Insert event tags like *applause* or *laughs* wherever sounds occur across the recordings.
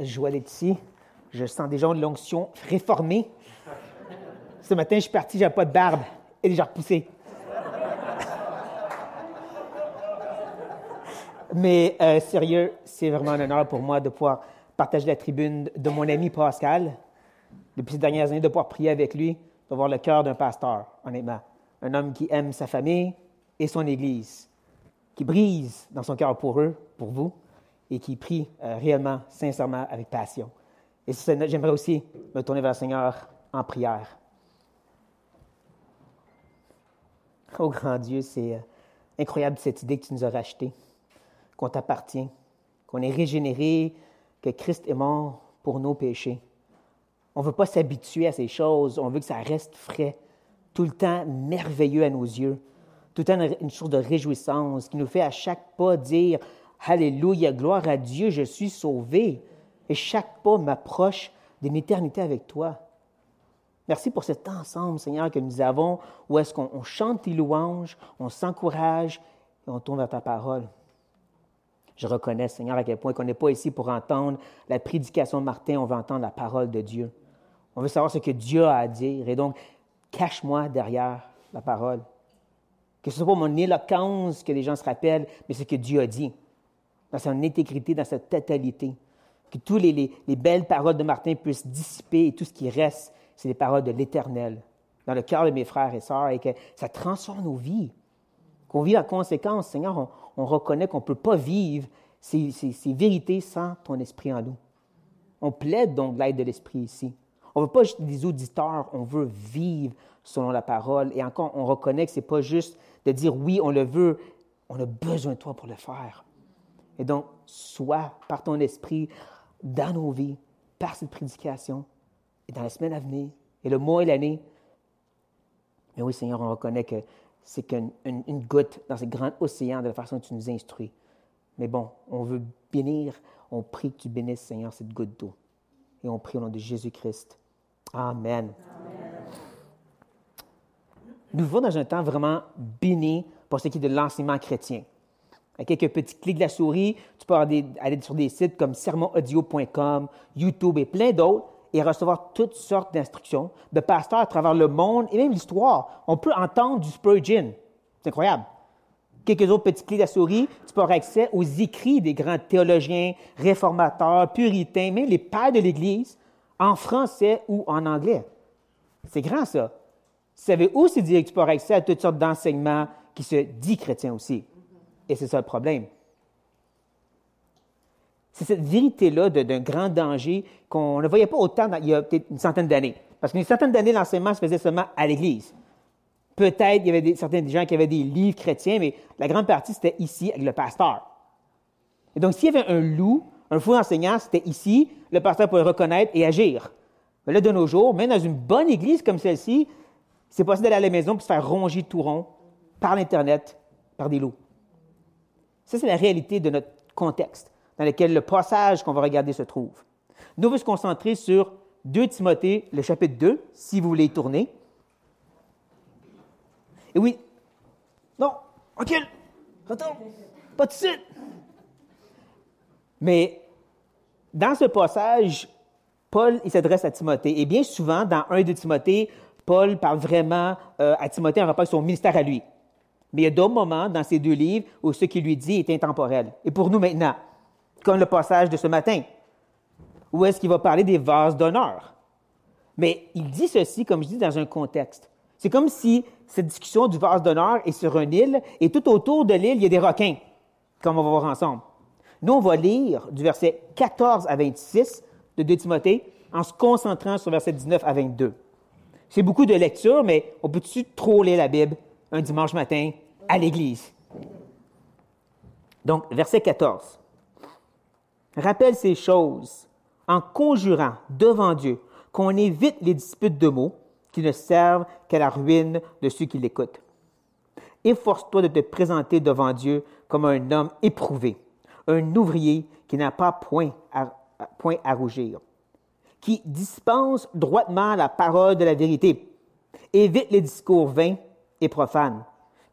joie d'être ici. Je sens déjà une l'onction réformée. Ce matin, je suis parti, j'avais pas de barbe. Est déjà repoussée. Mais euh, sérieux, c'est vraiment un honneur pour moi de pouvoir partager la tribune de mon ami Pascal. Depuis ces dernières années, de pouvoir prier avec lui, de voir le cœur d'un pasteur, honnêtement. Un homme qui aime sa famille et son Église, qui brise dans son cœur pour eux, pour vous, et qui prie euh, réellement, sincèrement, avec passion. Et j'aimerais aussi me tourner vers le Seigneur en prière. *laughs* Oh grand Dieu, c'est euh, incroyable cette idée que tu nous as rachetée, qu'on t'appartient, qu'on est régénéré, que Christ est mort pour nos péchés. On ne veut pas s'habituer à ces choses, on veut que ça reste frais, tout le temps merveilleux à nos yeux, tout le temps une chose de réjouissance qui nous fait à chaque pas dire Alléluia, gloire à Dieu, je suis sauvé. Et chaque pas m'approche d'une éternité avec toi. Merci pour cet ensemble, Seigneur, que nous avons, où est-ce qu'on chante tes louanges, on s'encourage et on tourne vers ta parole. Je reconnais, Seigneur, à quel point qu'on n'est pas ici pour entendre la prédication de Martin, on veut entendre la parole de Dieu. On veut savoir ce que Dieu a à dire. Et donc, cache-moi derrière la parole. Que ce soit pas mon éloquence que les gens se rappellent, mais ce que Dieu a dit dans son intégrité, dans sa totalité. Que toutes les, belles paroles de Martin puissent dissiper et tout ce qui reste, c'est les paroles de l'Éternel dans le cœur de mes frères et sœurs et que ça transforme nos vies. Qu'on vit en conséquence, Seigneur, on, reconnaît qu'on ne peut pas vivre ces, ces, vérités sans ton esprit en nous. On plaide donc l'aide de l'esprit ici. On ne veut pas juste des auditeurs, on veut vivre selon la parole. Et encore, on reconnaît que ce n'est pas juste de dire oui, on le veut, on a besoin de toi pour le faire. Et donc, sois par ton esprit dans nos vies, par cette prédication, et dans la semaine à venir, et le mois et l'année. Mais oui, Seigneur, on reconnaît que c'est qu'une une goutte dans ce grand océan de la façon dont tu nous instruis. Mais bon, on veut bénir, on prie que tu bénisses, Seigneur, cette goutte d'eau. Et on prie au nom de Jésus-Christ. Amen. Nous vivons dans un temps vraiment béni pour ce qui est de l'enseignement chrétien. Quelques petits clics de la souris, tu peux aller, sur des sites comme sermonaudio.com, YouTube et plein d'autres et recevoir toutes sortes d'instructions de pasteurs à travers le monde et même l'histoire. On peut entendre du Spurgeon. C'est incroyable. Quelques autres petits clics de la souris, tu peux avoir accès aux écrits des grands théologiens, réformateurs, puritains, même les pères de l'Église, en français ou en anglais. C'est grand, ça. Vous savez aussi dire que tu peux avoir accès à toutes sortes d'enseignements qui se disent chrétiens aussi. Et c'est ça le problème. C'est cette vérité-là d'un grand danger qu'on ne voyait pas autant il y a peut-être une centaine d'années. Parce qu'une centaine d'années, l'enseignement se faisait seulement à l'Église. Peut-être il y avait des, certains gens qui avaient des livres chrétiens, mais la grande partie, c'était ici avec le pasteur. Et donc, s'il y avait un loup, un fou enseignant, c'était ici, le pasteur pouvait reconnaître et agir. Mais là, de nos jours, même dans une bonne église comme celle-ci, c'est possible d'aller à la maison et se faire ronger tout rond par l'Internet, par des loups. Ça, c'est la réalité de notre contexte dans lequel le passage qu'on va regarder se trouve. Nous, on se concentrer sur 2 Timothée, le chapitre 2, si vous voulez tourner. Et oui, non, recule, retourne, pas de suite. Mais dans ce passage, Paul s'adresse à Timothée. Et bien souvent, dans 1 de Timothée, Paul parle vraiment euh, à Timothée en rapport avec son ministère à lui. Mais il y a d'autres moments dans ces deux livres où ce qu'il lui dit est intemporel. Et pour nous maintenant, comme le passage de ce matin, où est-ce qu'il va parler des vases d'honneur? Mais il dit ceci, comme je dis, dans un contexte. C'est comme si cette discussion du vase d'honneur est sur une île et tout autour de l'île, il y a des requins, comme on va voir ensemble. Nous, on va lire du verset 14 à 26 de 2 Timothée en se concentrant sur verset 19 à 22. C'est beaucoup de lecture, mais on peut-tu trop lire la Bible? Un dimanche matin à l'église? Donc, verset 14. Rappelle ces choses en conjurant devant Dieu qu'on évite les disputes de mots qui ne servent qu'à la ruine de ceux qui l'écoutent. Efforce-toi de te présenter devant Dieu comme un homme éprouvé, un ouvrier qui n'a pas point à, rougir, qui dispense droitement la parole de la vérité. Évite les discours vains et profanes,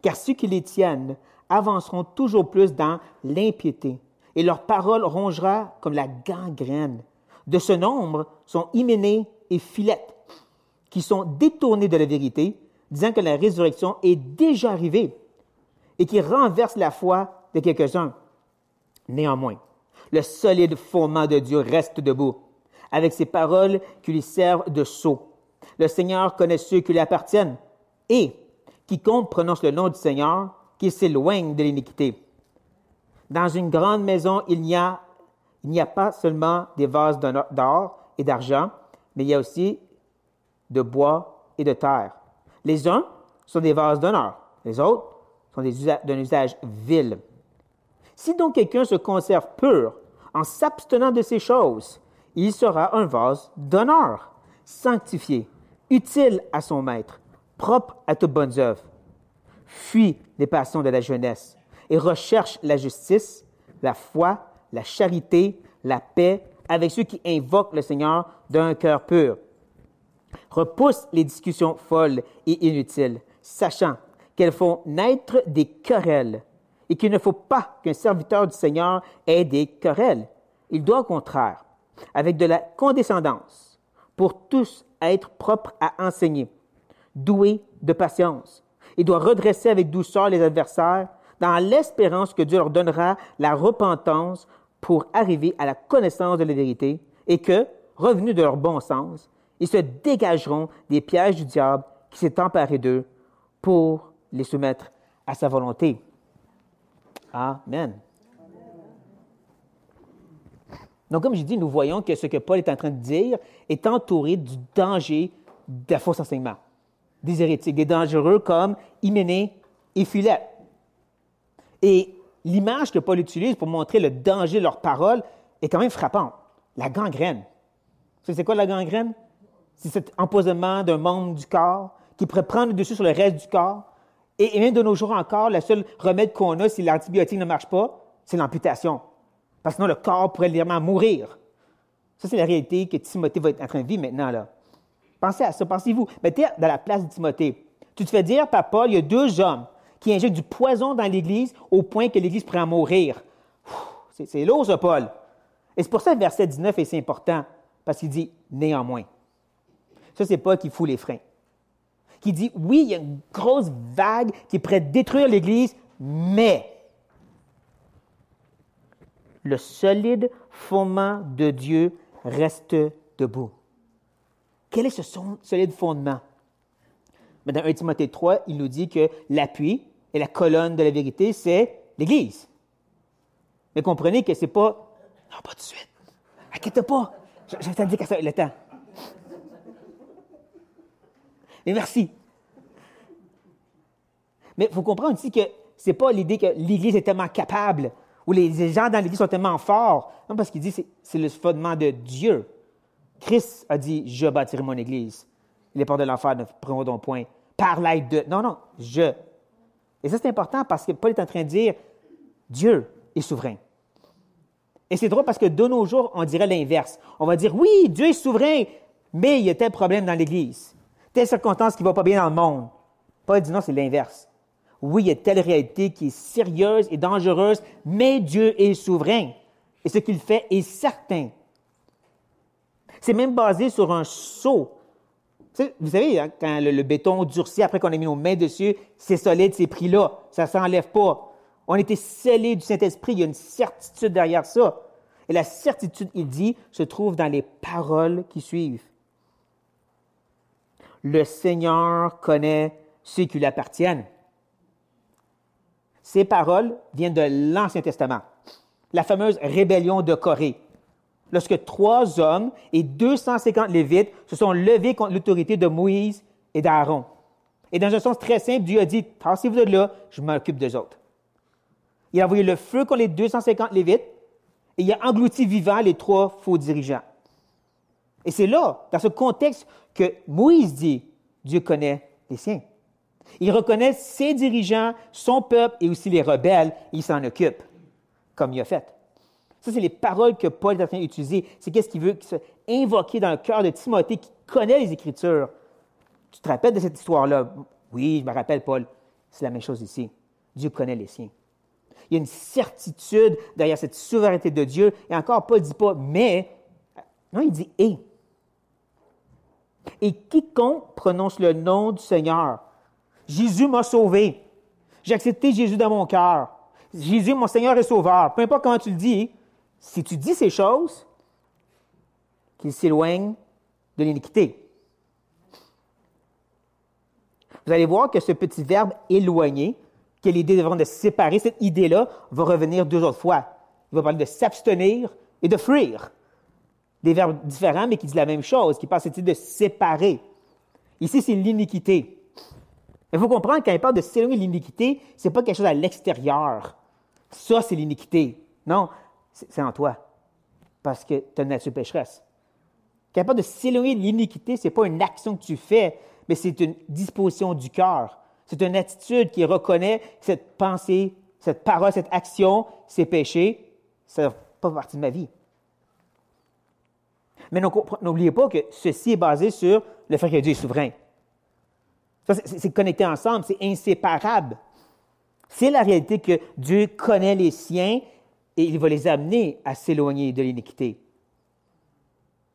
car ceux qui les tiennent avanceront toujours plus dans l'impiété et leur parole rongera comme la gangrène. De ce nombre sont Hyménée et Philette, qui sont détournés de la vérité, disant que la résurrection est déjà arrivée, et qui renversent la foi de quelques-uns. Néanmoins, le solide fondement de Dieu reste debout, avec ses paroles qui lui servent de sceau. Le Seigneur connaît ceux qui lui appartiennent, et quiconque prononce le nom du Seigneur, qui s'éloigne de l'iniquité. Dans une grande maison, il n'y a, il n'y a pas seulement des vases d'or et d'argent, mais il y a aussi de bois et de terre. Les uns sont des vases d'honneur, les autres sont d'un usage vil. Si donc quelqu'un se conserve pur en s'abstenant de ces choses, il sera un vase d'honneur, sanctifié, utile à son maître, propre à toutes bonnes œuvres. Fuis les passions de la jeunesse et recherche la justice, la foi, la charité, la paix avec ceux qui invoquent le Seigneur d'un cœur pur. Repousse les discussions folles et inutiles, sachant qu'elles font naître des querelles et qu'il ne faut pas qu'un serviteur du Seigneur ait des querelles. Il doit au contraire, avec de la condescendance, pour tous être propre à enseigner, doué de patience. Il doit redresser avec douceur les adversaires dans l'espérance que Dieu leur donnera la repentance pour arriver à la connaissance de la vérité et que, revenus de leur bon sens, ils se dégageront des pièges du diable qui s'est emparé d'eux pour les soumettre à sa volonté. Amen. Donc, comme je dis, nous voyons que ce que Paul est en train de dire est entouré du danger de faux enseignement, des hérétiques, des dangereux comme Hyménée et Philette. Et l'image que Paul utilise pour montrer le danger de leurs paroles est quand même frappante. La gangrène. C'est quoi la gangrène? C'est cet empoisonnement d'un membre du corps qui pourrait prendre le dessus sur le reste du corps. Et, même de nos jours encore, le seul remède qu'on a si l'antibiotique ne marche pas, c'est l'amputation. Parce que sinon, le corps pourrait littéralement mourir. Ça, c'est la réalité que Timothée va être en train de vivre maintenant. Là. Pensez à ça, pensez-vous. Mettez dans la place de Timothée. Tu te fais dire par Paul, il y a deux hommes qui injecte du poison dans l'Église au point que l'Église pourrait en mourir. C'est lourd, ça, Paul. Et c'est pour ça que verset 19 est si important, parce qu'il dit néanmoins. Ça, c'est Paul qui fout les freins. Qui dit oui, il y a une grosse vague qui pourrait détruire l'Église, mais le solide fondement de Dieu reste debout. Quel est ce solide fondement? Mais dans 1 Timothée 3, il nous dit que l'appui, et la colonne de la vérité, c'est l'Église. Mais comprenez que c'est pas, non, pas tout de suite. Inquiète pas. Je, vais t'indiquer dire ça le temps. Mais merci. Mais il faut comprendre aussi que c'est pas l'idée que l'Église est tellement capable ou les gens dans l'Église sont tellement forts. Non, parce qu'il dit c'est, c'est le fondement de Dieu. Christ a dit Je bâtirai mon Église. Les portes de l'enfer ne prendront point. Par l'aide de. Non, non, je. Et ça, c'est important parce que Paul est en train de dire Dieu est souverain. Et c'est drôle parce que de nos jours, on dirait l'inverse. On va dire oui, Dieu est souverain, mais il y a tel problème dans l'Église, telle circonstance qui ne va pas bien dans le monde. Paul dit non, c'est l'inverse. Oui, il y a telle réalité qui est sérieuse et dangereuse, mais Dieu est souverain. Et ce qu'il fait est certain. C'est même basé sur un sceau vous savez, hein, quand le, béton durcit après qu'on a mis nos mains dessus, c'est solide, c'est pris là. Ça ne s'enlève pas. On était scellés du Saint-Esprit. Il y a une certitude derrière ça. Et la certitude, il dit, se trouve dans les paroles qui suivent. Le Seigneur connaît ceux qui lui appartiennent. Ces paroles viennent de l'Ancien Testament. La fameuse rébellion de Corée lorsque trois hommes et 250 Lévites se sont levés contre l'autorité de Moïse et d'Aaron. Et dans un sens très simple, Dieu a dit, passez-vous de là, je m'occupe des autres. Il a envoyé le feu contre les 250 Lévites et il a englouti vivant les trois faux dirigeants. Et c'est là, dans ce contexte, que Moïse dit, Dieu connaît les siens. Il reconnaît ses dirigeants, son peuple et aussi les rebelles, il s'en occupe, comme il a fait. Ça, c'est les paroles que Paul est en train d'utiliser. C'est qu'est-ce qu'il veut invoquer dans le cœur de Timothée qui connaît les Écritures. Tu te rappelles de cette histoire-là? Oui, je me rappelle, Paul. C'est la même chose ici. Dieu connaît les siens. Il y a une certitude derrière cette souveraineté de Dieu. Et encore, Paul ne dit pas mais, non, il dit et. Et quiconque prononce le nom du Seigneur, Jésus m'a sauvé. J'ai accepté Jésus dans mon cœur. Jésus, mon Seigneur et Sauveur. Peu importe comment tu le dis, si tu dis ces choses, qu'il s'éloigne de l'iniquité. Vous allez voir que ce petit verbe éloigner, que l'idée de séparer, cette idée-là va revenir deux autres fois. Il va parler de s'abstenir et de fuir. Des verbes différents, mais qui disent la même chose, qui parlent cette de séparer. Ici, c'est l'iniquité. Il faut comprendre, quand il parle de s'éloigner de l'iniquité, ce n'est pas quelque chose à l'extérieur. Ça, c'est l'iniquité. Non, c'est en toi. Parce que tu as une nature pécheresse. Parle de s'éloigner de l'iniquité, ce n'est pas une action que tu fais, mais c'est une disposition du cœur. C'est une attitude qui reconnaît cette pensée, cette parole, cette action, ces péchés. Ça ne fait pas partie de ma vie. Mais n'oubliez pas que ceci est basé sur le fait que Dieu est souverain. C'est connecté ensemble, c'est inséparable. C'est la réalité que Dieu connaît les siens et il va les amener à s'éloigner de l'iniquité.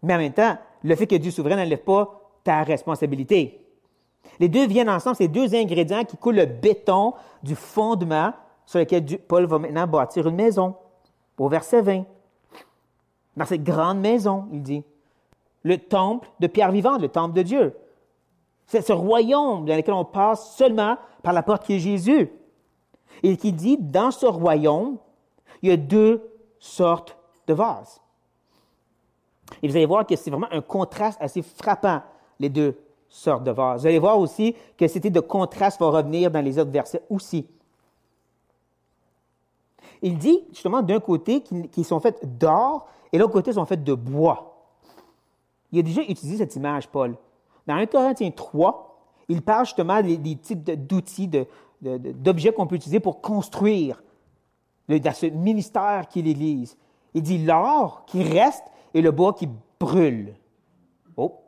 Mais en même temps, le fait que Dieu souverain n'enlève pas ta responsabilité. Les deux viennent ensemble, c'est deux ingrédients qui coulent le béton du fondement sur lequel Paul va maintenant bâtir une maison. Au verset 20. Dans cette grande maison, il dit, le temple de pierre vivante, le temple de Dieu. C'est ce royaume dans lequel on passe seulement par la porte qui est Jésus. Et qui dit, dans ce royaume, il y a deux sortes de vases. Et vous allez voir que c'est vraiment un contraste assez frappant, les deux sortes de vases. Vous allez voir aussi que idée de contraste va revenir dans les autres versets aussi. Il dit justement d'un côté qu'ils sont faits d'or et l'autre côté sont faits de bois. Il a déjà utilisé cette image, Paul. Dans 1 Corinthiens 3, il parle justement des, types d'outils, d'objets qu'on peut utiliser pour construire dans ce ministère qui est l'Église. Il dit l'or qui reste et le bois qui brûle. Oh.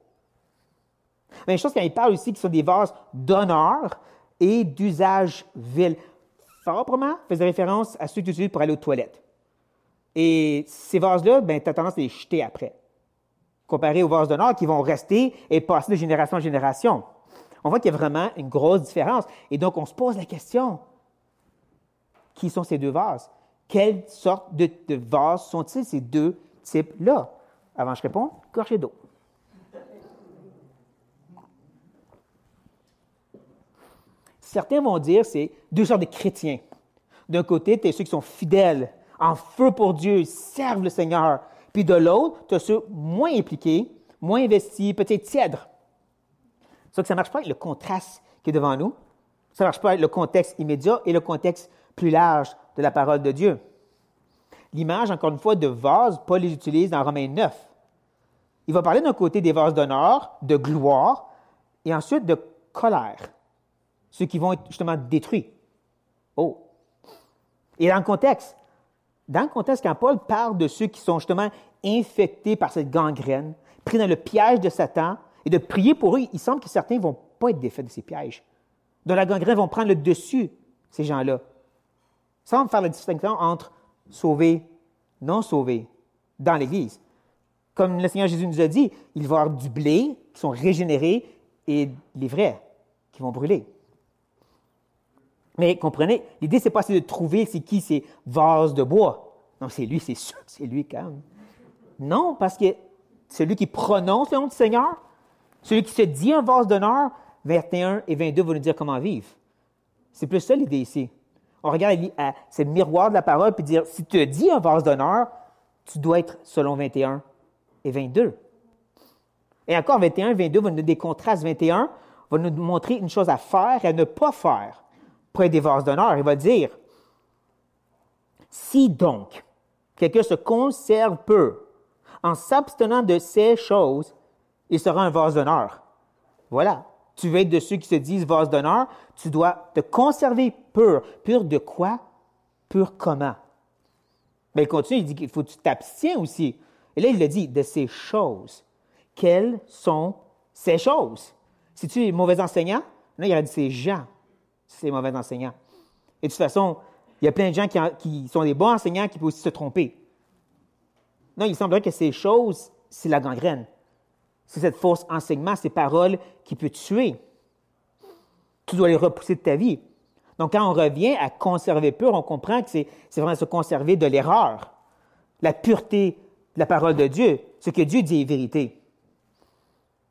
Mais une chose quand il parle aussi qui sont des vases d'honneur et d'usage vil. Proprement, faisait référence à ceux que tu utilises pour aller aux toilettes. Et ces vases-là, ben, tu as tendance à les jeter après. Comparé aux vases d'honneur qui vont rester et passer de génération en génération. On voit qu'il y a vraiment une grosse différence. Et donc, on se pose la question qui sont ces deux vases? Quelle sorte de, vases sont-ils, ces deux types-là? Avant je réponds, gorgée d'eau. Certains vont dire c'est deux sortes de chrétiens. D'un côté, tu as ceux qui sont fidèles, en feu pour Dieu, servent le Seigneur. Puis de l'autre, tu as ceux moins impliqués, moins investis, peut-être tièdres. Ça que ça ne marche pas avec le contraste qui est devant nous. Ça ne marche pas avec le contexte immédiat et le contexte plus large de la parole de Dieu. L'image, encore une fois, de vase, Paul les utilise dans Romains 9. Il va parler d'un côté des vases d'honneur, de gloire, et ensuite de colère, ceux qui vont être justement détruits. Oh! Et dans le contexte, dans le contexte, quand Paul parle de ceux qui sont justement infectés par cette gangrène, pris dans le piège de Satan, et de prier pour eux, il semble que certains ne vont pas être défaits de ces pièges. Dans la gangrène vont prendre le dessus, ces gens-là. Sans faire la distinction entre sauvé, non sauvé dans l'Église. Comme le Seigneur Jésus nous a dit, il va y avoir du blé qui sont régénérés et les vrais qui vont brûler. Mais comprenez, l'idée, c'est pas de trouver c'est qui ces vases de bois. Non, c'est lui, c'est sûr, c'est lui quand même. Non, parce que celui qui prononce le nom du Seigneur, celui qui se dit un vase d'honneur, 21 et 22 vont nous dire comment vivre. C'est plus ça l'idée ici on regarde à ce miroir de la parole puis dire si tu dis un vase d'honneur, tu dois être selon 21 et 22. Et encore 21 et 22 vont nous donner des contrastes. 21 va nous montrer une chose à faire et à ne pas faire être des vases d'honneur. Il va dire si donc quelqu'un se conserve peu en s'abstenant de ces choses, il sera un vase d'honneur. Voilà tu veux être de ceux qui se disent vase d'honneur, tu dois te conserver pur. Pur de quoi? Pur comment? Mais il continue, il dit qu'il faut que tu t'abstiens aussi. Et là, il le dit, de ces choses. Quelles sont ces choses? Si tu es mauvais enseignant, là, il a dit ces gens, ces mauvais enseignants. Et de toute façon, il y a plein de gens qui, qui sont des bons enseignants qui peuvent aussi se tromper. Non, il semblerait que ces choses, c'est la gangrène. C'est cette fausse enseignement, ces paroles qui peut tuer. Tu dois les repousser de ta vie. Donc, quand on revient à conserver pur, on comprend que c'est vraiment se conserver de l'erreur, la pureté de la parole de Dieu. Ce que Dieu dit est vérité.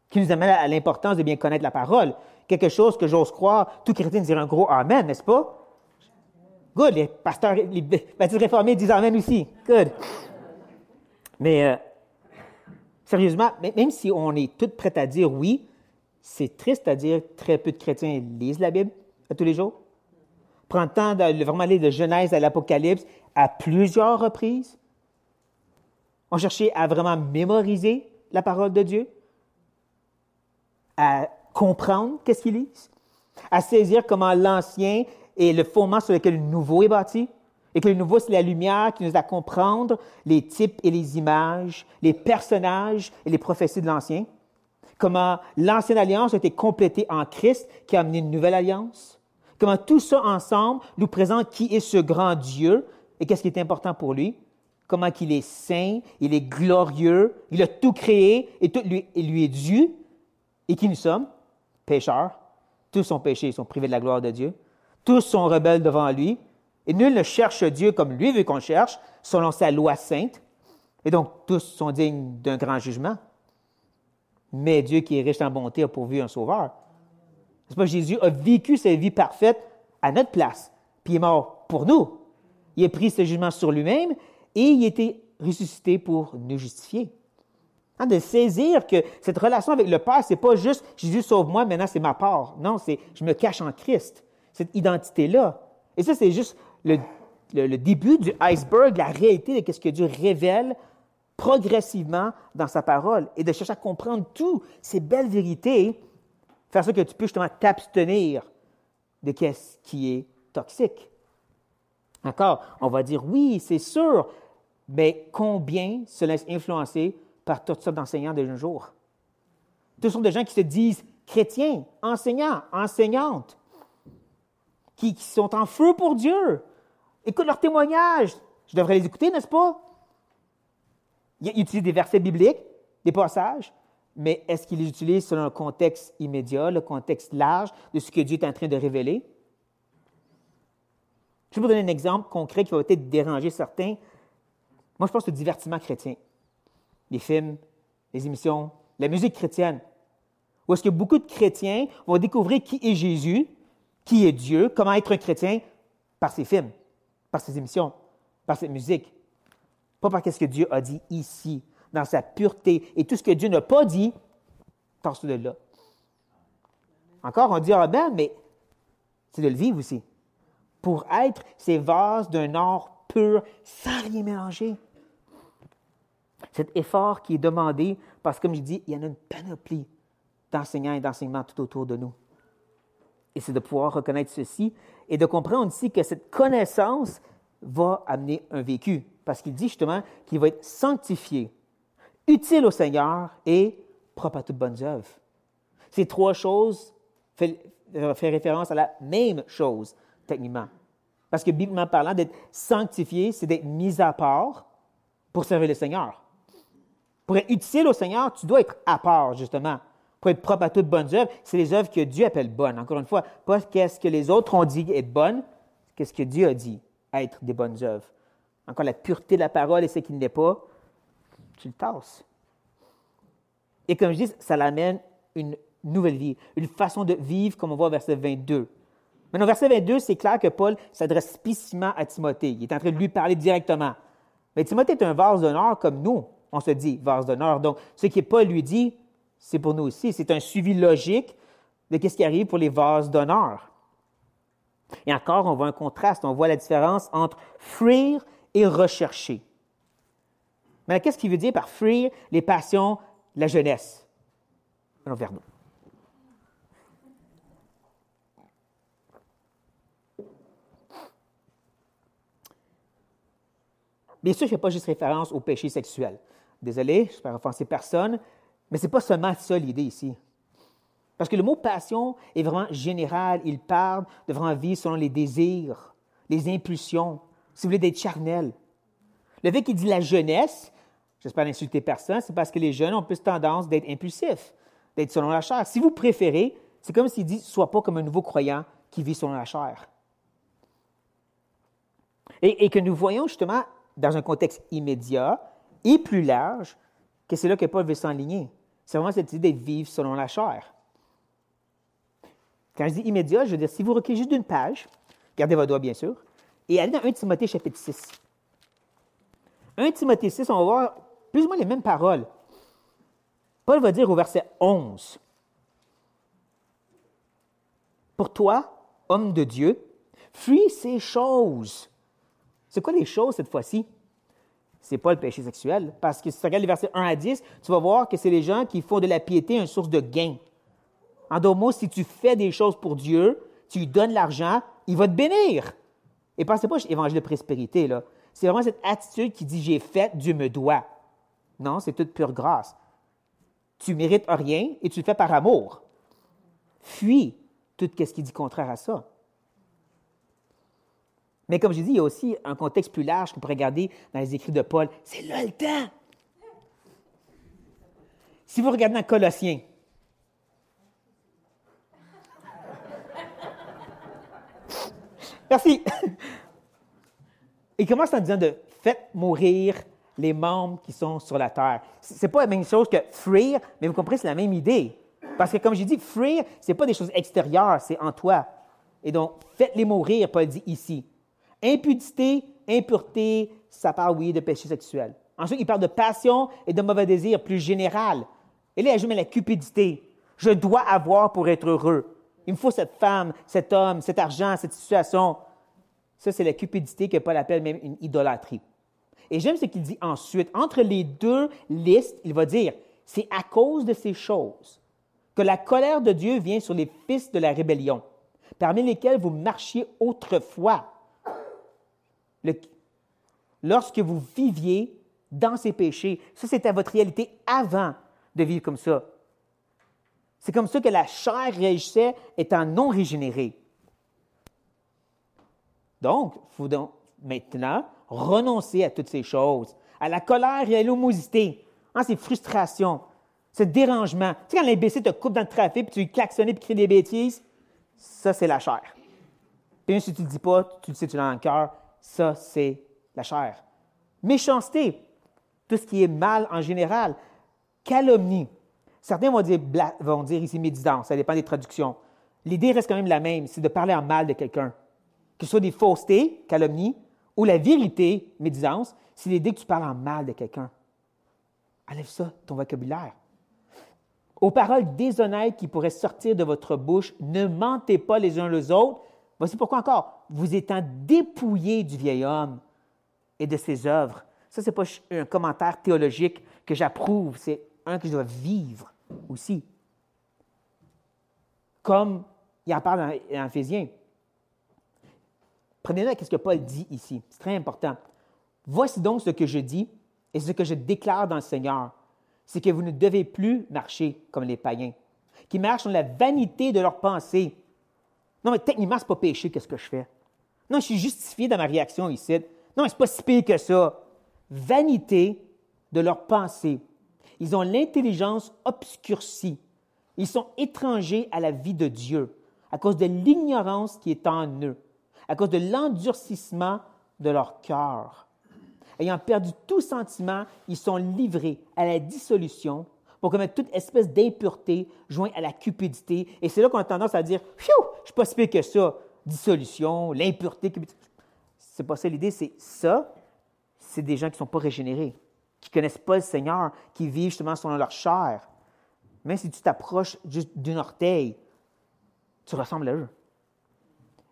Qui nous amène à l'importance de bien connaître la parole. Quelque chose que j'ose croire, tout chrétien dirait un gros Amen, n'est-ce pas? Good. Les pasteurs, les baptistes réformés disent Amen aussi. Good. Mais euh, sérieusement, même si on est tous prêts à dire oui, c'est triste à dire très peu de chrétiens lisent la Bible à tous les jours. Prends le temps de vraiment aller de Genèse à l'Apocalypse à plusieurs reprises. On cherchait à vraiment mémoriser la parole de Dieu, à comprendre qu'est-ce qu'ils lisent, à saisir comment l'ancien est le fondement sur lequel le nouveau est bâti, et que le nouveau, c'est la lumière qui nous a comprendre les types et les images, les personnages et les prophéties de l'ancien, comment l'ancienne alliance a été complétée en Christ qui a amené une nouvelle alliance, comment tout ça ensemble nous présente qui est ce grand Dieu et qu'est-ce qui est important pour lui, comment il est saint, il est glorieux, il a tout créé et tout lui, lui est dû, et qui nous sommes, pécheurs, tous sont péchés, ils sont privés de la gloire de Dieu, tous sont rebelles devant lui, et nul ne cherche Dieu comme lui veut qu'on cherche, selon sa loi sainte, et donc tous sont dignes d'un grand jugement. Mais Dieu qui est riche en bonté a pourvu un sauveur. C'est pas Jésus a vécu sa vie parfaite à notre place, puis il est mort pour nous. Il a pris ce jugement sur lui-même et il a été ressuscité pour nous justifier. Hein, de saisir que cette relation avec le Père, c'est pas juste Jésus sauve-moi, maintenant c'est ma part. Non, c'est je me cache en Christ. Cette identité-là. Et ça, c'est juste le, le, début du iceberg, la réalité de ce que Dieu révèle progressivement dans sa parole et de chercher à comprendre toutes ces belles vérités, faire ça que tu peux justement t'abstenir de ce qui est toxique. Encore, on va dire oui, c'est sûr, mais combien se laisse influencer par toutes sortes d'enseignants de nos jours? Ce sont des gens qui se disent chrétiens, enseignants, enseignantes, qui, qui sont en feu pour Dieu. Écoute leurs témoignages. Je devrais les écouter, n'est-ce pas? Ils utilisent des versets bibliques, des passages, mais est-ce qu'ils les utilisent selon le contexte immédiat, le contexte large de ce que Dieu est en train de révéler? Je vais vous donner un exemple concret qui va peut-être déranger certains. Moi, je pense au divertissement chrétien. Les films, les émissions, la musique chrétienne. Où est-ce que beaucoup de chrétiens vont découvrir qui est Jésus, qui est Dieu, comment être un chrétien par ces films, par ces émissions, par cette musique. Pas par ce que Dieu a dit ici, dans sa pureté. Et tout ce que Dieu n'a pas dit, torse de là. Encore, on dit, ah ben, mais c'est de le vivre aussi. Pour être ces vases d'un or pur, sans rien mélanger. Cet effort qui est demandé, parce que comme je dis, il y en a une panoplie d'enseignants et d'enseignements tout autour de nous. Et c'est de pouvoir reconnaître ceci et de comprendre aussi que cette connaissance va amener un vécu. Parce qu'il dit justement qu'il va être sanctifié, utile au Seigneur et propre à toutes bonnes œuvres. Ces trois choses font référence à la même chose, techniquement. Parce que, bibliquement parlant, d'être sanctifié, c'est d'être mis à part pour servir le Seigneur. Pour être utile au Seigneur, tu dois être à part, justement. Pour être propre à toutes bonnes œuvres, c'est les œuvres que Dieu appelle bonnes. Encore une fois, pas qu'est-ce que les autres ont dit être bonne, qu'est-ce que Dieu a dit être des bonnes œuvres. Encore la pureté de la parole et ce qui ne l'est pas, tu le tasses. Et comme je dis, ça l'amène une nouvelle vie, une façon de vivre, comme on voit au verset 22. Maintenant, verset 22, c'est clair que Paul s'adresse spécifiquement à Timothée. Il est en train de lui parler directement. Mais Timothée est un vase d'honneur comme nous, on se dit, vase d'honneur. Donc, ce que Paul lui dit, c'est pour nous aussi. C'est un suivi logique de ce qui arrive pour les vases d'honneur. Et encore, on voit un contraste, on voit la différence entre fuir et rechercher. Mais qu'est-ce qu'il veut dire par fuir les passions de la jeunesse? Allons vers nous. Bien sûr, je ne fais pas juste référence au péché sexuel. Désolé, je ne offenser personne, mais ce n'est pas seulement ça l'idée ici. Parce que le mot passion est vraiment général. Il parle de vraiment vivre selon les désirs, les impulsions, si vous voulez, d'être charnel. Le fait qu'il dit la jeunesse, j'espère n'insulter personne, c'est parce que les jeunes ont plus tendance d'être impulsifs, d'être selon la chair. Si vous préférez, c'est comme s'il dit Sois pas comme un nouveau croyant qui vit selon la chair. Et, et que nous voyons justement dans un contexte immédiat et plus large que c'est là que Paul veut s'enligner. C'est vraiment cette idée de vivre selon la chair. Quand je dis immédiat, je veux dire, si vous reculez juste d'une page, gardez votre doigt bien sûr, et allez dans 1 Timothée chapitre 6. 1 Timothée 6, on va voir plus ou moins les mêmes paroles. Paul va dire au verset 11, Pour toi, homme de Dieu, fuis ces choses. C'est quoi les choses cette fois-ci? C'est pas le péché sexuel, parce que si tu regardes les versets 1 à 10, tu vas voir que c'est les gens qui font de la piété une source de gain. En d'autres mots, si tu fais des choses pour Dieu, tu lui donnes l'argent, il va te bénir. Et pensez pas évangile de prospérité, là. C'est vraiment cette attitude qui dit j'ai fait, Dieu me doit. Non, c'est toute pure grâce. Tu mérites rien et tu le fais par amour. Fuis tout ce qui dit contraire à ça. Mais comme je dis, il y a aussi un contexte plus large qu'on pourrait regarder dans les écrits de Paul. C'est là le temps. Si vous regardez dans Colossiens, Merci. Il commence en disant de faites mourir les membres qui sont sur la terre. Ce n'est pas la même chose que fuir, mais vous comprenez, c'est la même idée. Parce que comme j'ai dit, fuir, ce n'est pas des choses extérieures, c'est en toi. Et donc, faites-les mourir, Paul dit ici. Impudicité, impureté, ça parle, oui, de péché sexuel. Ensuite, il parle de passion et de mauvais désir plus général. Et là, il ajoute la cupidité. Je dois avoir pour être heureux. Il me faut cette femme, cet homme, cet argent, cette situation. Ça, c'est la cupidité que Paul appelle même une idolâtrie. Et j'aime ce qu'il dit ensuite. Entre les deux listes, il va dire, c'est à cause de ces choses que la colère de Dieu vient sur les fils de la rébellion, parmi lesquels vous marchiez autrefois, lorsque vous viviez dans ces péchés. Ça, c'était votre réalité avant de vivre comme ça. C'est comme ça que la chair réagissait étant non régénérée. Donc, il faut maintenant renoncer à toutes ces choses, à la colère et à l'humosité, hein, ces frustrations, ce dérangement. Tu sais, quand l'imbécile te coupe dans le trafic, puis tu lui klaxonnes et cries des bêtises, ça, c'est la chair. Puis même si tu ne le dis pas, tu le sais, tu l'as dans le cœur, ça, c'est la chair. Méchanceté, tout ce qui est mal en général. Calomnie, Certains vont dire, vont dire ici médisance, ça dépend des traductions. L'idée reste quand même la même, c'est de parler en mal de quelqu'un. Que ce soit des faussetés, calomnies, ou la vérité, médisance, c'est l'idée que tu parles en mal de quelqu'un. Enlève ça, ton vocabulaire. Aux paroles déshonnêtes qui pourraient sortir de votre bouche, ne mentez pas les uns les autres. Voici pourquoi encore. Vous étant dépouillés du vieil homme et de ses œuvres. Ça, ce n'est pas un commentaire théologique que j'approuve, c'est un que je dois vivre aussi. Comme il en parle dans, Éphésiens. Prenez note ce que Paul dit ici. C'est très important. Voici donc ce que je dis et ce que je déclare dans le Seigneur. C'est que vous ne devez plus marcher comme les païens, qui marchent dans la vanité de leurs pensées. Non, mais techniquement, ce n'est pas péché, qu'est-ce que je fais? Non, je suis justifié dans ma réaction ici. Non, ce n'est pas si pire que ça. Vanité de leurs pensées. Ils ont l'intelligence obscurcie. Ils sont étrangers à la vie de Dieu à cause de l'ignorance qui est en eux, à cause de l'endurcissement de leur cœur. Ayant perdu tout sentiment, ils sont livrés à la dissolution pour commettre toute espèce d'impureté jointe à la cupidité. Et c'est là qu'on a tendance à dire Pfiou, je suis pas si pire que ça. Dissolution, l'impureté, cupidité. C'est pas ça l'idée, c'est ça, c'est des gens qui ne sont pas régénérés qui ne connaissent pas le Seigneur, qui vivent justement selon leur chair. Même si tu t'approches juste d'une orteil, tu ressembles à eux.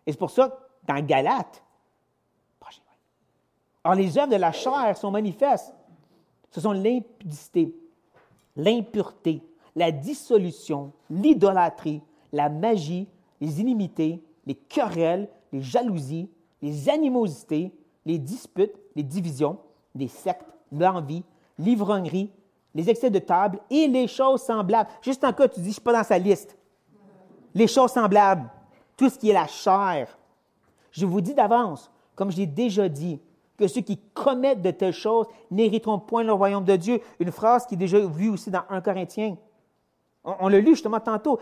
Et c'est pour ça dans Galate, alors les œuvres de la chair sont manifestes. Ce sont l'impudicité, l'impureté, la dissolution, l'idolâtrie, la magie, les inimités, les querelles, les jalousies, les animosités, les disputes, les divisions, les sectes, l'envie, l'ivrognerie, les excès de table et les choses semblables. Juste en cas, tu dis, je suis pas dans sa liste. Les choses semblables, tout ce qui est la chair. Je vous dis d'avance, comme je l'ai déjà dit, que ceux qui commettent de telles choses n'hériteront point le royaume de Dieu. Une phrase qui est déjà vue aussi dans 1 Corinthiens. On, l'a lu justement tantôt.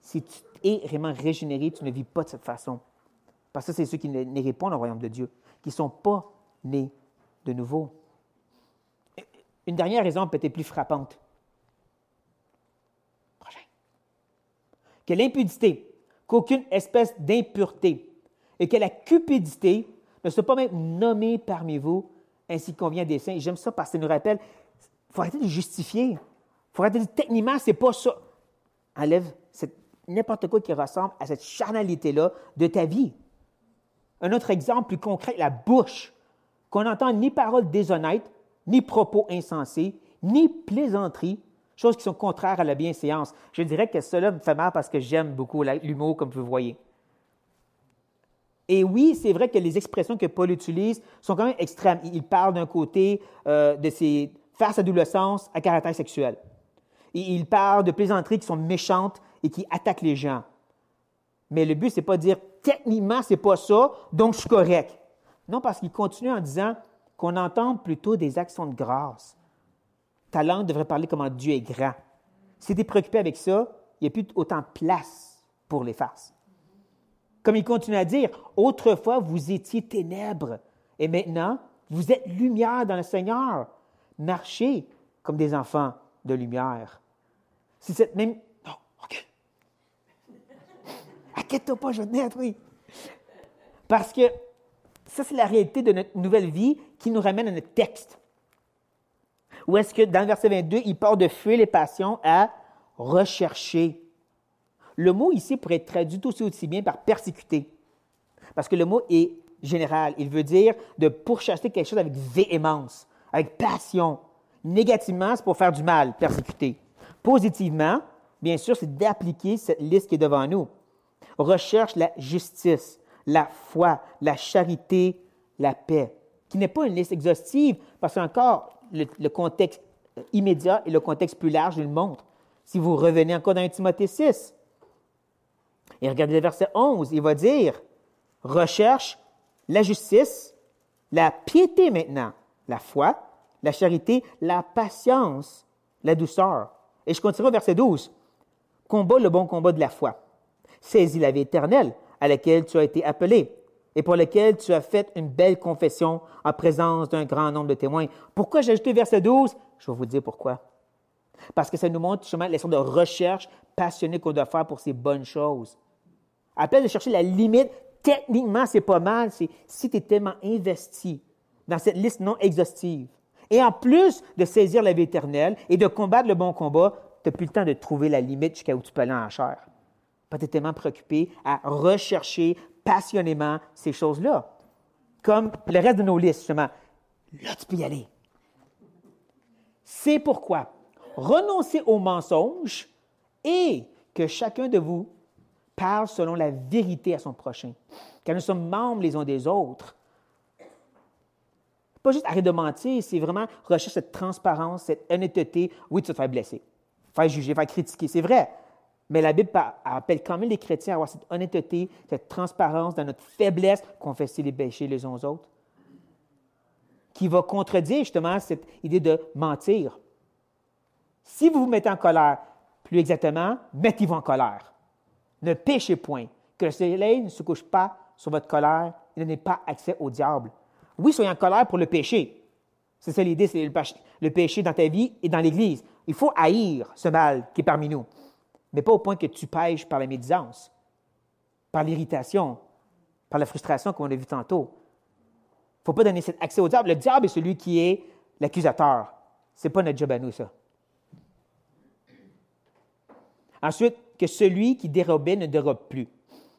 Si tu es vraiment régénéré, tu ne vis pas de cette façon. Parce que c'est ceux qui n'héritent pas le royaume de Dieu, qui ne sont pas nés de nouveau. Une dernière raison peut-être plus frappante. Prochain. Que l'impudicité, qu'aucune espèce d'impureté et que la cupidité ne soit pas même nommée parmi vous, ainsi qu'on vient des saints. J'aime ça parce que ça nous rappelle, il faut arrêter de justifier? Il faut arrêter de dire, techniquement, c'est pas ça. Enlève n'importe quoi qui ressemble à cette charnalité-là de ta vie. Un autre exemple plus concret, la bouche, qu'on n'entend ni paroles déshonnêtes, ni propos insensés, ni plaisanteries, choses qui sont contraires à la bienséance. Je dirais que cela me fait mal parce que j'aime beaucoup l'humour, comme vous voyez. Et oui, c'est vrai que les expressions que Paul utilise sont quand même extrêmes. Il parle d'un côté euh, de ses farces adolescence à caractère sexuel. il parle de plaisanteries qui sont méchantes et qui attaquent les gens. Mais le but, c'est pas de dire techniquement, c'est pas ça, donc je suis correct. Non, parce qu'il continue en disant qu'on entende plutôt des actions de grâce. Ta langue devrait parler comment Dieu est grand. Si tu es préoccupé avec ça, il n'y a plus autant de place pour les farces. Comme il continue à dire, autrefois vous étiez ténèbres, et maintenant vous êtes lumière dans le Seigneur. Marchez comme des enfants de lumière. C'est cette même. Non, OK. Inquiète-toi pas, je vais te oui. Parce que ça, c'est la réalité de notre nouvelle vie qui nous ramène à notre texte. Où est-ce que dans le verset 22, il part de fuir les passions à rechercher. Le mot ici pourrait être traduit aussi, aussi bien par persécuter. Parce que le mot est général. Il veut dire de pourchasser quelque chose avec véhémence, avec passion. Négativement, c'est pour faire du mal, persécuter. Positivement, bien sûr, c'est d'appliquer cette liste qui est devant nous. Recherche la justice, la foi, la charité, la paix, qui n'est pas une liste exhaustive, parce qu'encore, le, le, contexte immédiat et le contexte plus large le montrent. Si vous revenez encore dans Timothée 6, et regardez le verset 11, il va dire, recherche la justice, la piété maintenant, la foi, la charité, la patience, la douceur. Et je continue au verset 12. Combat le bon combat de la foi. Saisis la vie éternelle, à laquelle tu as été appelé et pour laquelle tu as fait une belle confession en présence d'un grand nombre de témoins. Pourquoi j'ai ajouté verset 12? Je vais vous dire pourquoi. Parce que ça nous montre justement sortes de recherche passionnée qu'on doit faire pour ces bonnes choses. Place de chercher la limite, techniquement, c'est pas mal. C'est si tu es tellement investi dans cette liste non exhaustive. Et en plus de saisir la vie éternelle et de combattre le bon combat, tu n'as plus le temps de trouver la limite jusqu'à où tu peux aller en chair tu es tellement préoccupé à rechercher passionnément ces choses-là. Comme le reste de nos listes, justement. Là, tu peux y aller. C'est pourquoi renoncez aux mensonges et que chacun de vous parle selon la vérité à son prochain. Car nous sommes membres les uns des autres. Pas juste arrêter de mentir, c'est vraiment rechercher cette transparence, cette honnêteté. Oui, tu vas te faire blesser, faire juger, faire critiquer, c'est vrai. Mais la Bible appelle quand même les chrétiens à avoir cette honnêteté, cette transparence dans notre faiblesse, confesser les péchés les uns aux autres, qui va contredire justement cette idée de mentir. Si vous vous mettez en colère, plus exactement, mettez-vous en colère. Ne péchez point. Que le soleil ne se couche pas sur votre colère et ne n'ait pas accès au diable. Oui, soyez en colère pour le péché. C'est ça l'idée, c'est le péché dans ta vie et dans l'Église. Il faut haïr ce mal qui est parmi nous mais pas au point que tu pêches par la médisance, par l'irritation, par la frustration, comme on a vu tantôt. Il ne faut pas donner cet accès au diable. Le diable est celui qui est l'accusateur. Ce n'est pas notre job à nous, ça. Ensuite, que celui qui dérobait ne dérobe plus,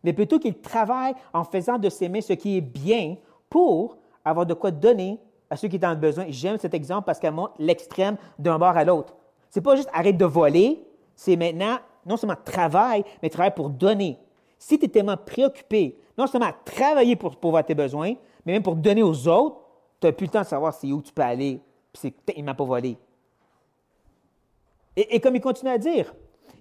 mais plutôt qu'il travaille en faisant de ses mains ce qui est bien pour avoir de quoi donner à ceux qui en ont besoin. J'aime cet exemple parce qu'elle montre l'extrême d'un bord à l'autre. Ce n'est pas juste arrête de voler, c'est maintenant non seulement travaille, mais travaille pour donner. Si tu es tellement préoccupé, non seulement à travailler pour pouvoir tes besoins, mais même pour donner aux autres, tu n'as plus le temps de savoir c'est où tu peux aller, puis c'est tellement pas volé. Et, comme il continue à dire,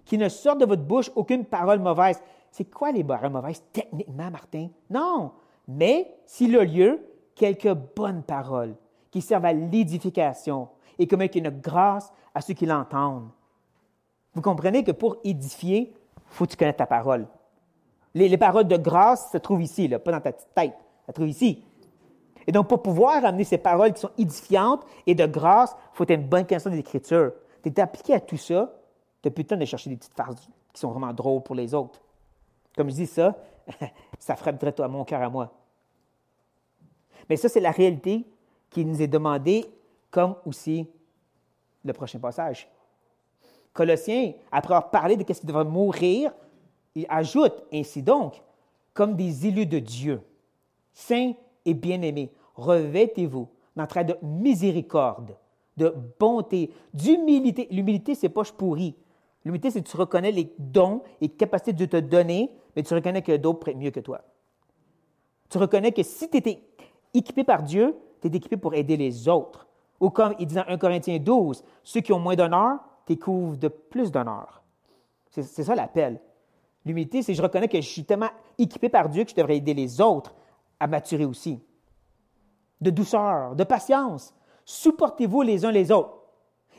qu'il ne sorte de votre bouche aucune parole mauvaise. c'est quoi les paroles mauvaises techniquement, Martin? Non, mais s'il a lieu, quelques bonnes paroles qui servent à l'édification et qui mettent une grâce à ceux qui l'entendent. Vous comprenez que pour édifier, faut que tu connaisses ta parole. Les, paroles de grâce se trouvent ici, là, pas dans ta petite tête. Ça se trouvent ici. Et donc, pour pouvoir amener ces paroles qui sont édifiantes et de grâce, il faut avoir une bonne connaissance de l'Écriture. Tu es appliqué à tout ça, tu n'as plus le temps de chercher des petites phrases qui sont vraiment drôles pour les autres. Comme je dis ça, *laughs* ça frapperait à mon cœur à moi. Mais ça, c'est la réalité qui nous est demandée, comme aussi le prochain passage. Colossiens, après avoir parlé de ce qui devrait mourir, il ajoute ainsi donc, comme des élus de Dieu, saints et bien-aimés, revêtez-vous d'un trait de miséricorde, de bonté, d'humilité. L'humilité, c'est pas je pourris. L'humilité, c'est que tu reconnais les dons et capacités de te donner, mais tu reconnais que d'autres prennent mieux que toi. Tu reconnais que si tu étais équipé par Dieu, tu es équipé pour aider les autres. Ou comme il dit dans 1 Corinthiens 12, ceux qui ont moins d'honneur t'écouvrent de plus d'honneur. C'est ça l'appel. L'humilité, c'est je reconnais que je suis tellement équipé par Dieu que je devrais aider les autres à maturer aussi. De douceur, de patience. Supportez-vous les uns les autres.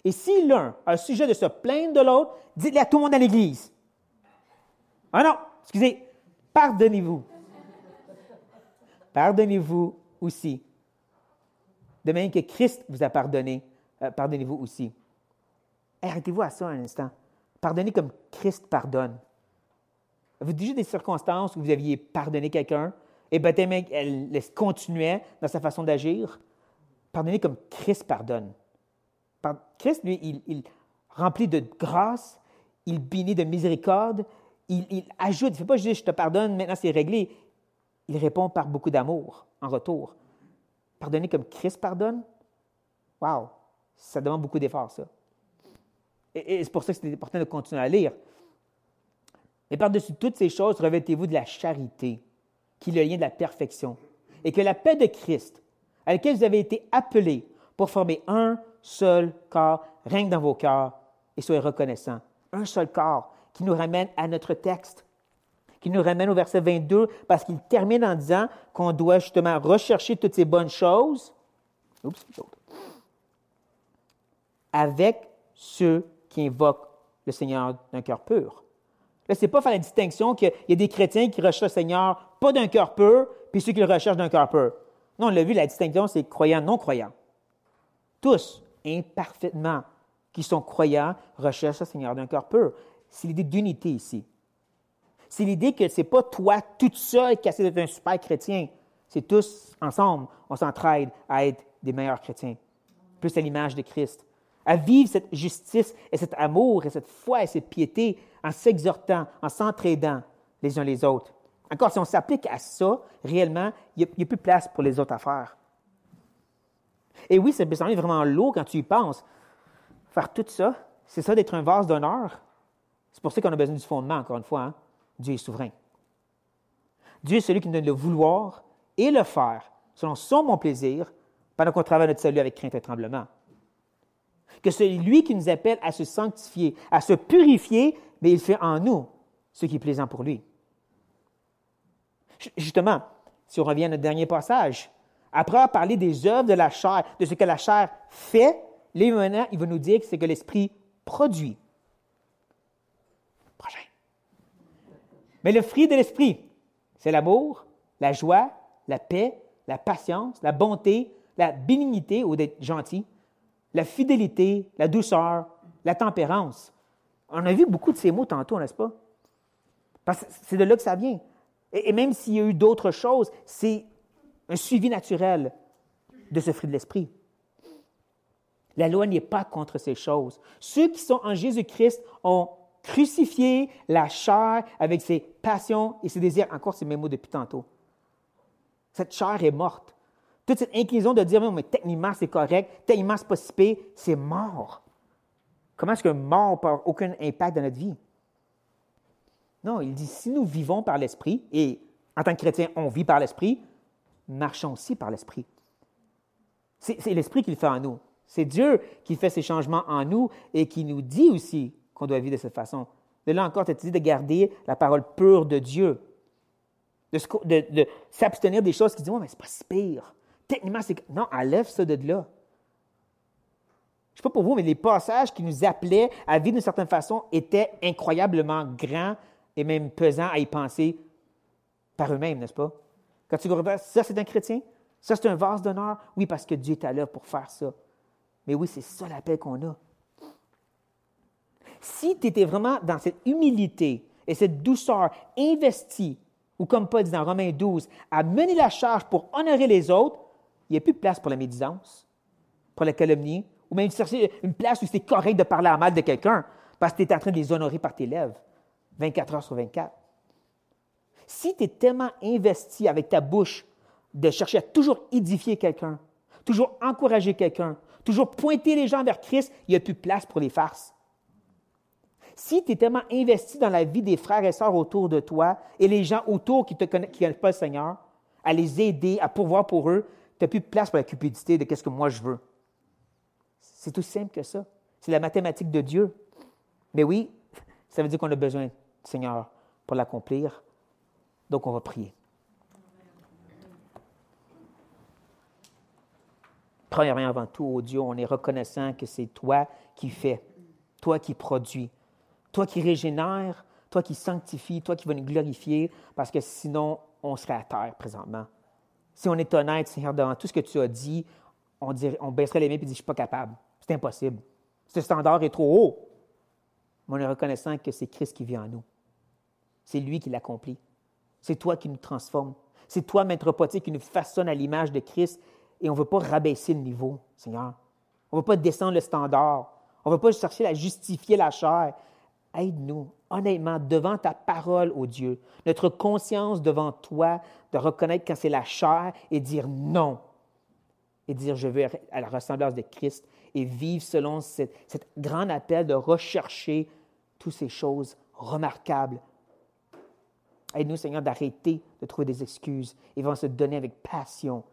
Et si l'un a un sujet de se plaindre de l'autre, dites-le à tout le monde dans l'Église. Ah non, excusez, pardonnez-vous. Pardonnez-vous aussi. De même que Christ vous a pardonné, euh, pardonnez-vous aussi. Arrêtez-vous à ça un instant. Pardonnez comme Christ pardonne. Vous déjà des circonstances où vous aviez pardonné quelqu'un et peut-être elle continuait dans sa façon d'agir? Pardonnez comme Christ pardonne. Christ, lui, il, remplit de grâce, il bénit de miséricorde, il, ajoute, il ne fait pas juste je te pardonne, maintenant c'est réglé. Il répond par beaucoup d'amour en retour. Pardonner comme Christ pardonne, wow, ça demande beaucoup d'efforts, ça. Et, et c'est pour ça que c'est important de continuer à lire. Mais par-dessus toutes ces choses, revêtez-vous de la charité, qui est le lien de la perfection, et que la paix de Christ, à laquelle vous avez été appelés pour former un seul corps, règne dans vos cœurs et soyez reconnaissants. Un seul corps qui nous ramène à notre texte, qui nous ramène au verset 22, parce qu'il termine en disant qu'on doit justement rechercher toutes ces bonnes choses avec ceux qui invoquent le Seigneur d'un cœur pur. Là, ce n'est pas faire la distinction qu'il y a des chrétiens qui recherchent le Seigneur pas d'un cœur pur, puis ceux qui le recherchent d'un cœur pur. Non, on l'a vu, la distinction, c'est croyants, non-croyants. Tous, imparfaitement, qui sont croyants, recherchent le Seigneur d'un cœur pur. C'est l'idée d'unité ici. C'est l'idée que ce n'est pas toi toute seule qui essaie d'être un super chrétien. C'est tous ensemble, on s'entraide à être des meilleurs chrétiens, plus à l'image de Christ, à vivre cette justice et cet amour et cette foi et cette piété en s'exhortant, en s'entraidant les uns les autres. Encore, si on s'applique à ça, réellement, il n'y a, plus place pour les autres affaires. Et oui, ça peut sembler vraiment lourd quand tu y penses. Faire tout ça, c'est ça d'être un vase d'honneur. C'est pour ça qu'on a besoin du fondement, encore une fois. Hein. Dieu est souverain. Dieu est celui qui nous donne le vouloir et le faire selon son bon plaisir pendant qu'on travaille notre salut avec crainte et tremblement. Que c'est lui qui nous appelle à se sanctifier, à se purifier mais il fait en nous ce qui est plaisant pour lui. Justement, si on revient à notre dernier passage, après avoir parlé des œuvres de la chair, de ce que la chair fait, là il va nous dire que c'est que l'esprit produit. Prochain. Mais le fruit de l'esprit, c'est l'amour, la joie, la paix, la patience, la bonté, la bénignité ou d'être gentil, la fidélité, la douceur, la tempérance. On a vu beaucoup de ces mots tantôt, n'est-ce pas? Parce que c'est de là que ça vient. Et, même s'il y a eu d'autres choses, c'est un suivi naturel de ce fruit de l'esprit. La loi n'est pas contre ces choses. Ceux qui sont en Jésus-Christ ont crucifié la chair avec ses passions et ses désirs. Encore ces mêmes mots depuis tantôt. Cette chair est morte. Toute cette inclinaison de dire, mais techniquement c'est correct, techniquement c'est pas si c'est mort. Comment est-ce que mort n'a aucun impact dans notre vie? Non, il dit, si nous vivons par l'Esprit, et en tant que chrétien, on vit par l'Esprit, marchons aussi par l'Esprit. C'est l'Esprit qui le fait en nous. C'est Dieu qui fait ces changements en nous et qui nous dit aussi qu'on doit vivre de cette façon. De là encore, tu dit de garder la parole pure de Dieu. De, s'abstenir des choses qui disent, ouais, mais c'est pas si pire. Techniquement, c'est. Non, enlève ça de là. Je ne sais pas pour vous, mais les passages qui nous appelaient à vivre d'une certaine façon étaient incroyablement grands et même pesants à y penser par eux-mêmes, n'est-ce pas? Quand tu regardes, ça c'est un chrétien, ça c'est un vase d'honneur, oui, parce que Dieu est là pour faire ça. Mais oui, c'est ça l'appel qu'on a. Si tu étais vraiment dans cette humilité et cette douceur investie, ou comme Paul dit dans Romains 12, à mener la charge pour honorer les autres, il n'y a plus de place pour la médisance, pour la calomnie, ou même une place où c'est correct de parler à mal de quelqu'un parce que tu es en train de les honorer par tes lèvres, 24 heures sur 24. Si tu es tellement investi avec ta bouche de chercher à toujours édifier quelqu'un, toujours encourager quelqu'un, toujours pointer les gens vers Christ, il n'y a plus de place pour les farces. Si tu es tellement investi dans la vie des frères et sœurs autour de toi et les gens autour qui ne connaissent pas le Seigneur, à les aider, à pourvoir pour eux, tu n'as plus de place pour la cupidité de qu'est-ce que moi je veux. C'est tout simple que ça. C'est la mathématique de Dieu. Mais oui, ça veut dire qu'on a besoin du Seigneur pour l'accomplir. Donc, on va prier. Premièrement, avant tout, oh Dieu, on est reconnaissant que c'est toi qui fais, toi qui produis, toi qui régénère, toi qui sanctifie, toi qui vas nous glorifier, parce que sinon, on serait à terre présentement. Si on est honnête, Seigneur, dans tout ce que tu as dit, on, baisserait les mains et dire, je suis pas capable. C'est impossible. Ce standard est trop haut. Mais on est reconnaissant que c'est Christ qui vit en nous. C'est lui qui l'accomplit. C'est toi qui nous transforme. C'est toi, Maître potier, qui nous façonne à l'image de Christ. Et on ne veut pas rabaisser le niveau, Seigneur. On ne veut pas descendre le standard. On ne veut pas chercher à justifier la chair. Aide-nous, honnêtement, devant ta parole, ô Dieu, notre conscience devant toi, de reconnaître quand c'est la chair et dire non. Et dire, je veux à la ressemblance de Christ et vivre selon cet grand appel de rechercher toutes ces choses remarquables Aide-nous, Seigneur, d'arrêter de trouver des excuses et va se donner avec passion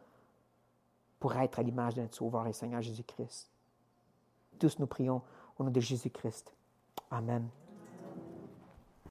pour être à l'image de notre Sauveur et Seigneur Jésus-Christ. Tous nous prions au nom de Jésus-Christ. Amen.